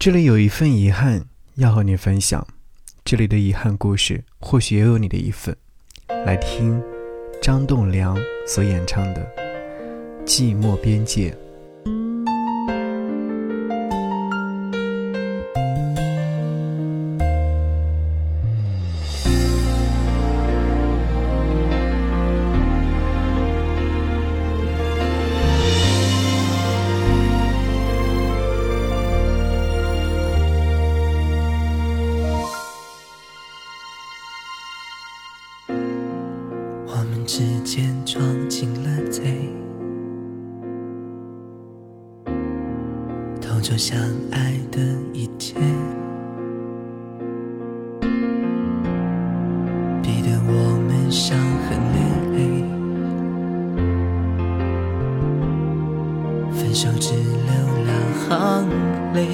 这里有一份遗憾要和你分享，这里的遗憾故事或许也有你的一份。来听张栋梁所演唱的《寂寞边界》。偷走相爱的一切，逼得我们伤痕累累，分手只留两行泪。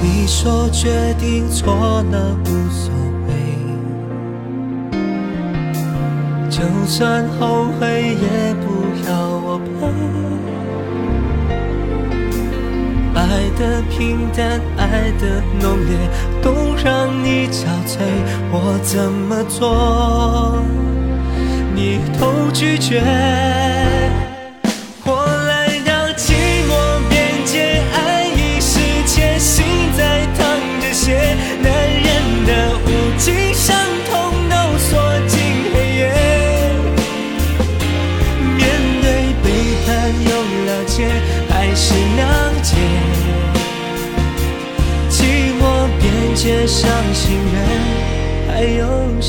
你说决定错了无所谓。就算后悔，也的平淡，爱的浓烈，都让你憔悴。我怎么做，你都拒绝。街上行人还有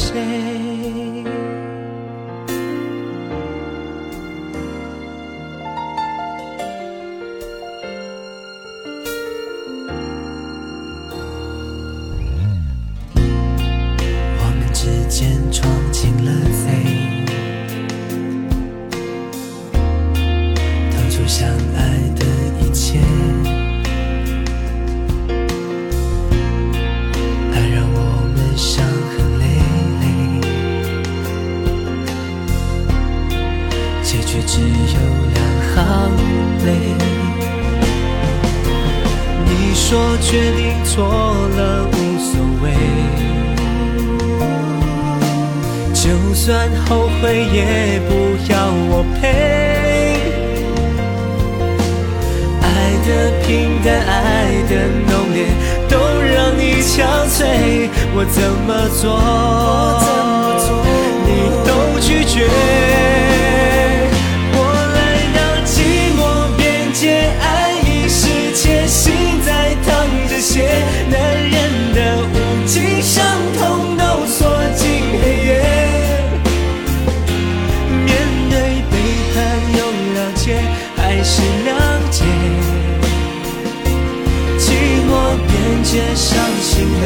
的，爱的浓烈，都让你憔悴。我怎么做，你都拒绝。街上行人，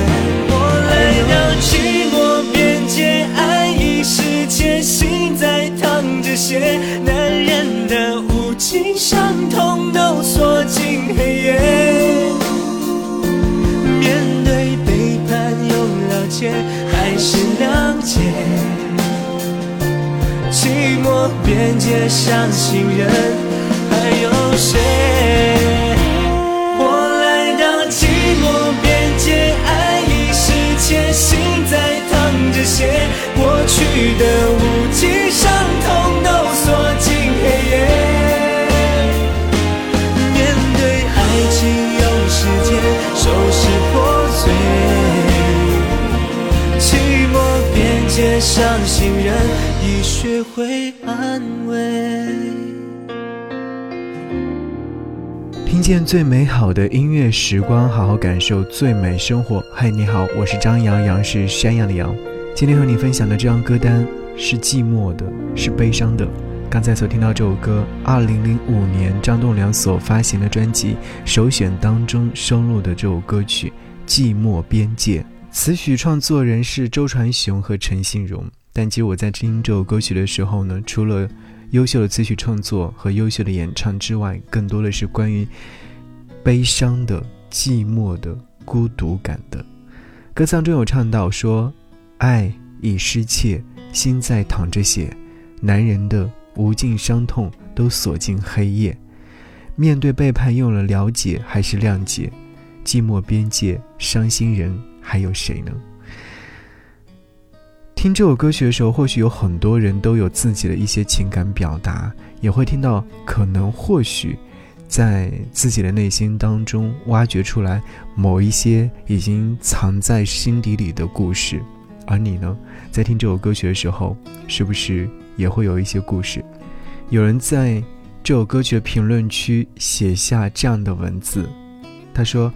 我来到寂寞边界，爱已是 chết，心在淌着血，男人的无情伤痛都锁进黑夜。面对背叛又了解，还是谅解。寂寞边界上行人，还有谁？边界上行人已学会安慰。听见最美好的音乐时光，好好感受最美生活。嗨，你好，我是张阳阳是山羊的羊。今天和你分享的这张歌单是寂寞的，是悲伤的。刚才所听到这首歌，二零零五年张栋梁所发行的专辑首选当中收录的这首歌曲《寂寞边界》，词曲创作人是周传雄和陈信荣。但其实我在听这首歌曲的时候呢，除了优秀的词曲创作和优秀的演唱之外，更多的是关于悲伤的、寂寞的、孤独感的。歌词当中有唱到说。爱已失窃，心在淌着血，男人的无尽伤痛都锁进黑夜。面对背叛，用了了解还是谅解？寂寞边界，伤心人还有谁呢？听这首歌曲的时候，或许有很多人都有自己的一些情感表达，也会听到可能或许在自己的内心当中挖掘出来某一些已经藏在心底里的故事。而你呢，在听这首歌曲的时候，是不是也会有一些故事？有人在这首歌曲的评论区写下这样的文字，他说：“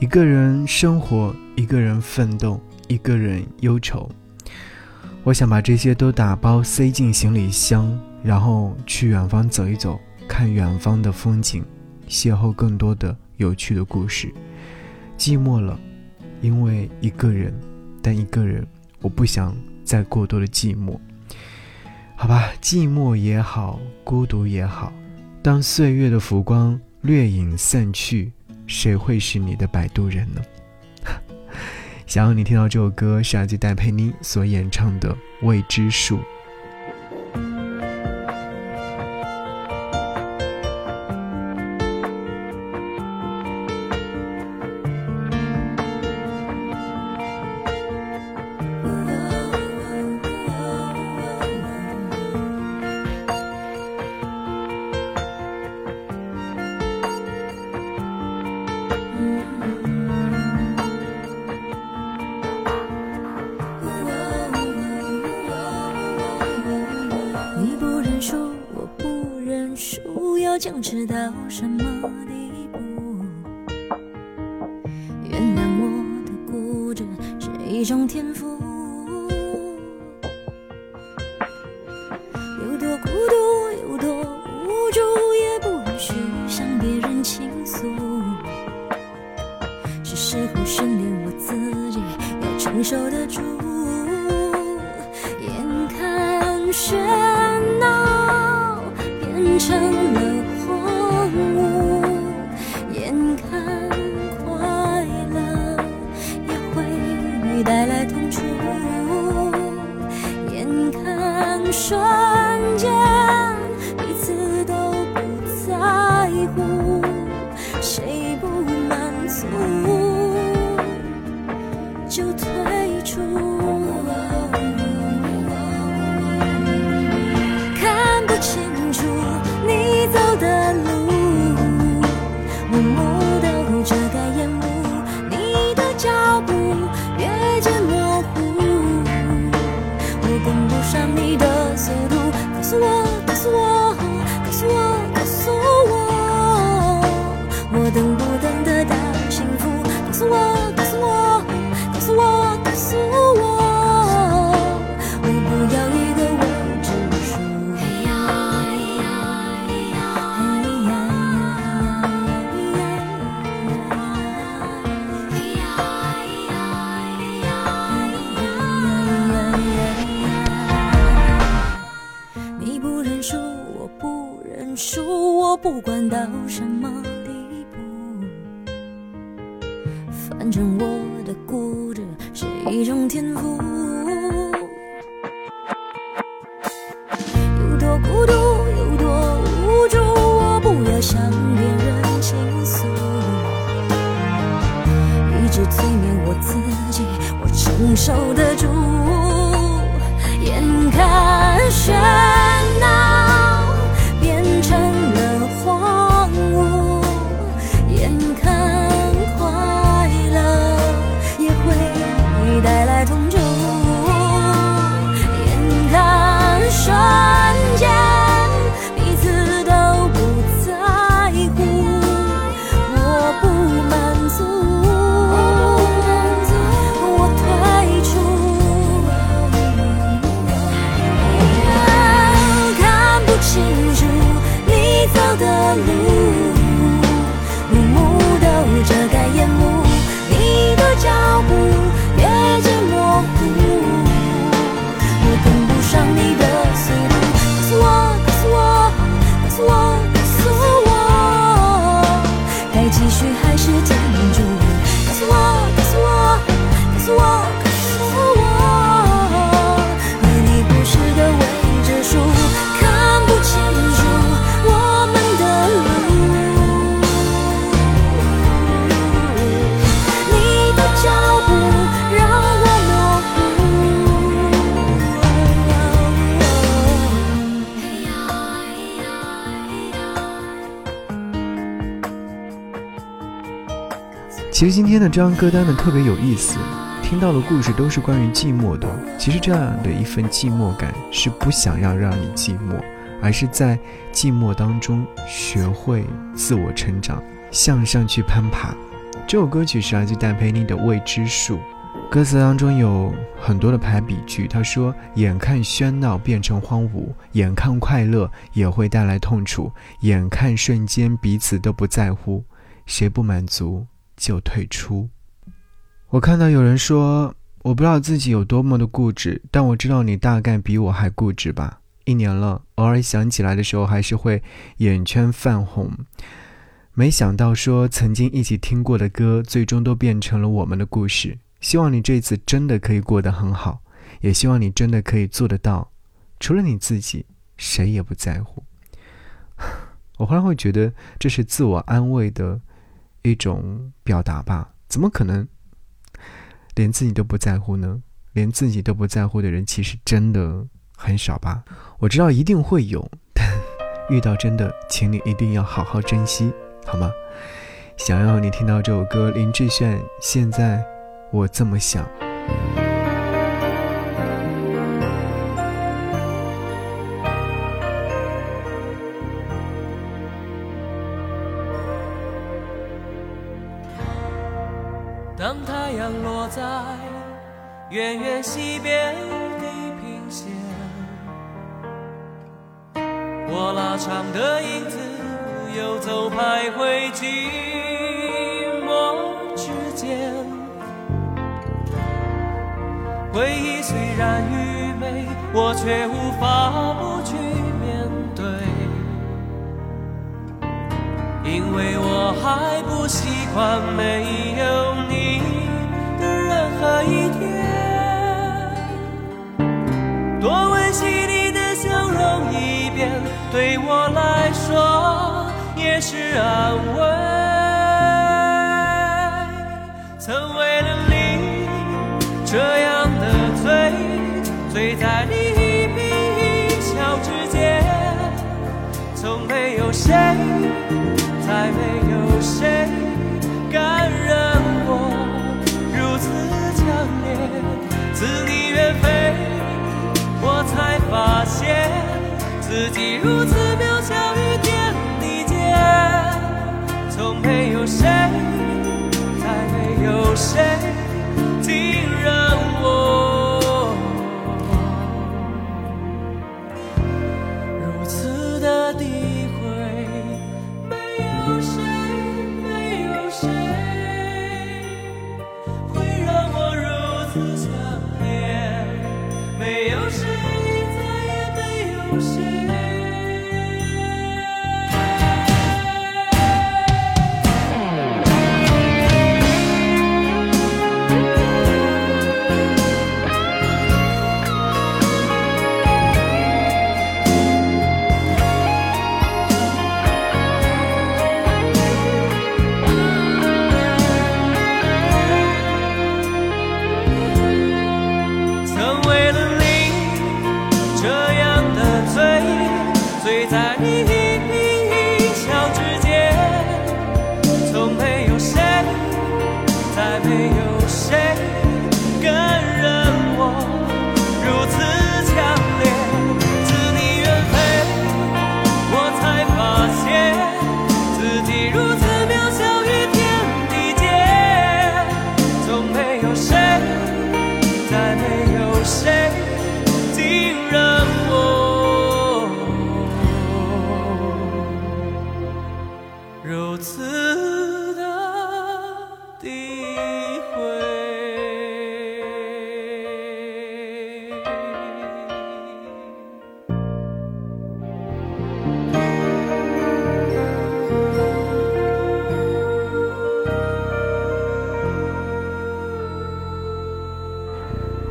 一个人生活，一个人奋斗，一个人忧愁。”我想把这些都打包塞进行李箱，然后去远方走一走，看远方的风景，邂逅更多的有趣的故事。寂寞了，因为一个人，但一个人，我不想再过多的寂寞。好吧，寂寞也好，孤独也好，当岁月的浮光掠影散去，谁会是你的摆渡人呢？想要你听到这首歌，是来自戴佩妮所演唱的《未知数》。到什么地步？原谅我的固执是一种天赋。瞬间彼此都不在乎，谁不满足就退催眠我自己，我承受得住。其实今天的这张歌单呢特别有意思，听到的故事都是关于寂寞的。其实这样的一份寂寞感是不想要让你寂寞，而是在寂寞当中学会自我成长，向上去攀爬。这首歌曲是来自戴佩妮的《未知数》，歌词当中有很多的排比句。他说：“眼看喧闹变成荒芜，眼看快乐也会带来痛楚，眼看瞬间彼此都不在乎，谁不满足就退出。”我看到有人说：“我不知道自己有多么的固执，但我知道你大概比我还固执吧。”一年了，偶尔想起来的时候，还是会眼圈泛红。没想到，说曾经一起听过的歌，最终都变成了我们的故事。希望你这次真的可以过得很好，也希望你真的可以做得到，除了你自己，谁也不在乎。我忽然会觉得这是自我安慰的一种表达吧？怎么可能连自己都不在乎呢？连自己都不在乎的人，其实真的很少吧？我知道一定会有，但 遇到真的，请你一定要好好珍惜。好吗？想要你听到这首歌，林志炫。现在我这么想。远远西边地平线，我拉长的影子。游走徘徊寂寞之间，回忆虽然愚昧，我却无法不去面对，因为我还不习惯没有你的任何一是安稳。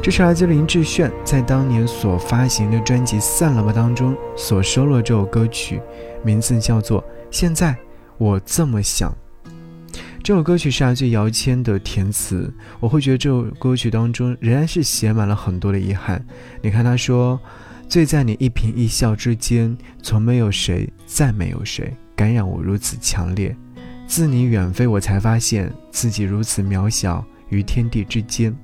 这是来自林志炫在当年所发行的专辑《散了吧》当中所收录的这首歌曲，名字叫做《现在我这么想》。这首歌曲是来自姚谦的填词，我会觉得这首歌曲当中仍然是写满了很多的遗憾。你看他说：“醉在你一颦一笑之间，从没有谁，再没有谁，感染我如此强烈。自你远飞，我才发现自己如此渺小于天地之间。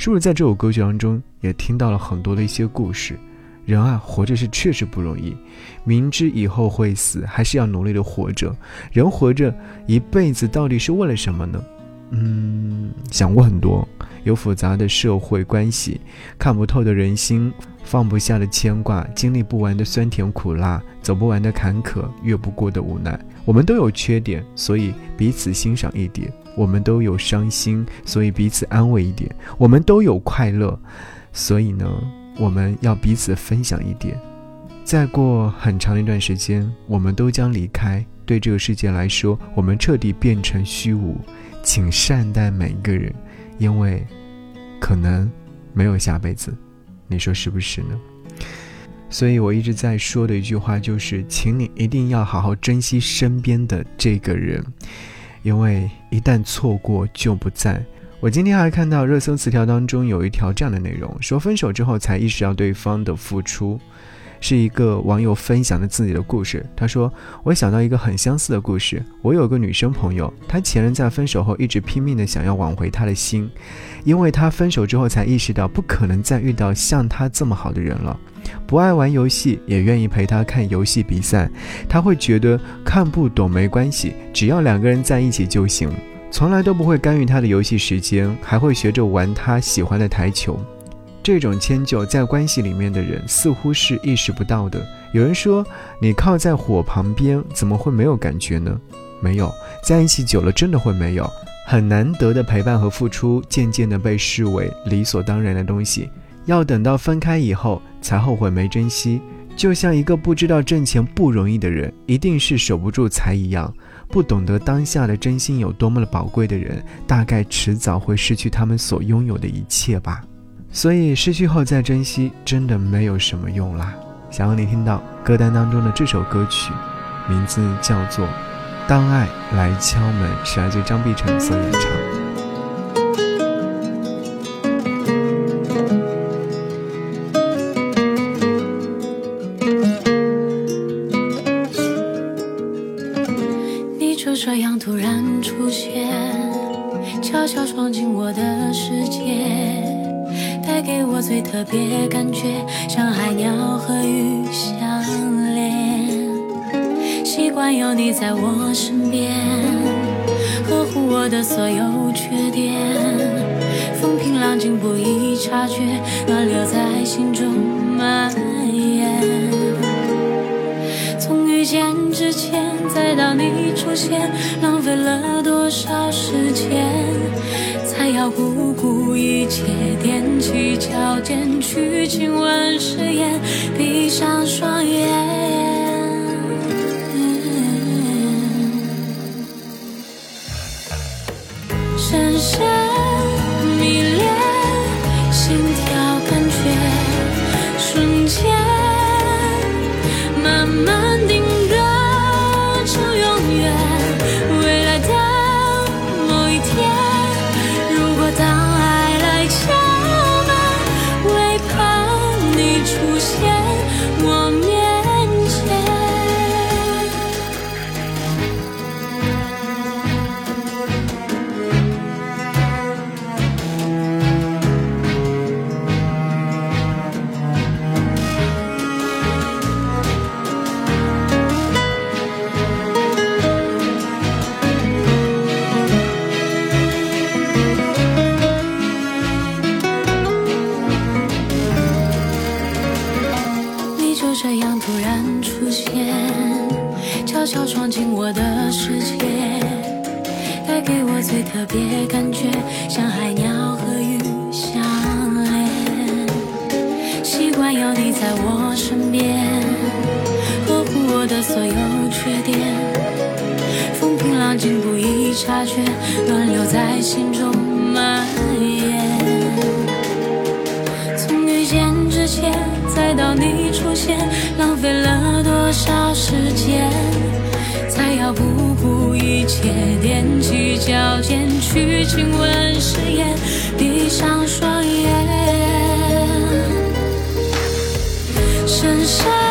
是不是在这首歌曲当中也听到了很多的一些故事？人啊，活着是确实不容易，明知以后会死，还是要努力的活着。人活着一辈子，到底是为了什么呢？嗯，想过很多，有复杂的社会关系，看不透的人心，放不下的牵挂，经历不完的酸甜苦辣，走不完的坎坷，越不过的无奈。我们都有缺点，所以彼此欣赏一点；我们都有伤心，所以彼此安慰一点；我们都有快乐，所以呢？我们要彼此分享一点。再过很长一段时间，我们都将离开。对这个世界来说，我们彻底变成虚无。请善待每一个人，因为可能没有下辈子。你说是不是呢？所以我一直在说的一句话就是：请你一定要好好珍惜身边的这个人，因为一旦错过就不在。我今天还看到热搜词条当中有一条这样的内容，说分手之后才意识到对方的付出，是一个网友分享的自己的故事。他说：“我想到一个很相似的故事，我有个女生朋友，她前任在分手后一直拼命的想要挽回她的心，因为她分手之后才意识到不可能再遇到像她这么好的人了。不爱玩游戏，也愿意陪她看游戏比赛，她会觉得看不懂没关系，只要两个人在一起就行。”从来都不会干预他的游戏时间，还会学着玩他喜欢的台球。这种迁就，在关系里面的人似乎是意识不到的。有人说，你靠在火旁边，怎么会没有感觉呢？没有，在一起久了，真的会没有。很难得的陪伴和付出，渐渐的被视为理所当然的东西，要等到分开以后才后悔没珍惜。就像一个不知道挣钱不容易的人，一定是守不住财一样。不懂得当下的真心有多么的宝贵的人，大概迟早会失去他们所拥有的一切吧。所以失去后再珍惜，真的没有什么用啦。想要你听到歌单当中的这首歌曲，名字叫做《当爱来敲门》，是来自张碧晨所演唱。再到你出现，浪费了多少时间？才要不顾一切，踮起脚尖去亲吻誓言，闭上双眼，最特别感觉，像海鸟和鱼相连。习惯有你在我身边，呵护我的所有缺点。风平浪静不易察觉，暖流在心中蔓延。从遇见之前，再到你出现，浪费了多少时间？才要不顾一切，踮起脚尖去亲吻誓言，闭上双眼，深深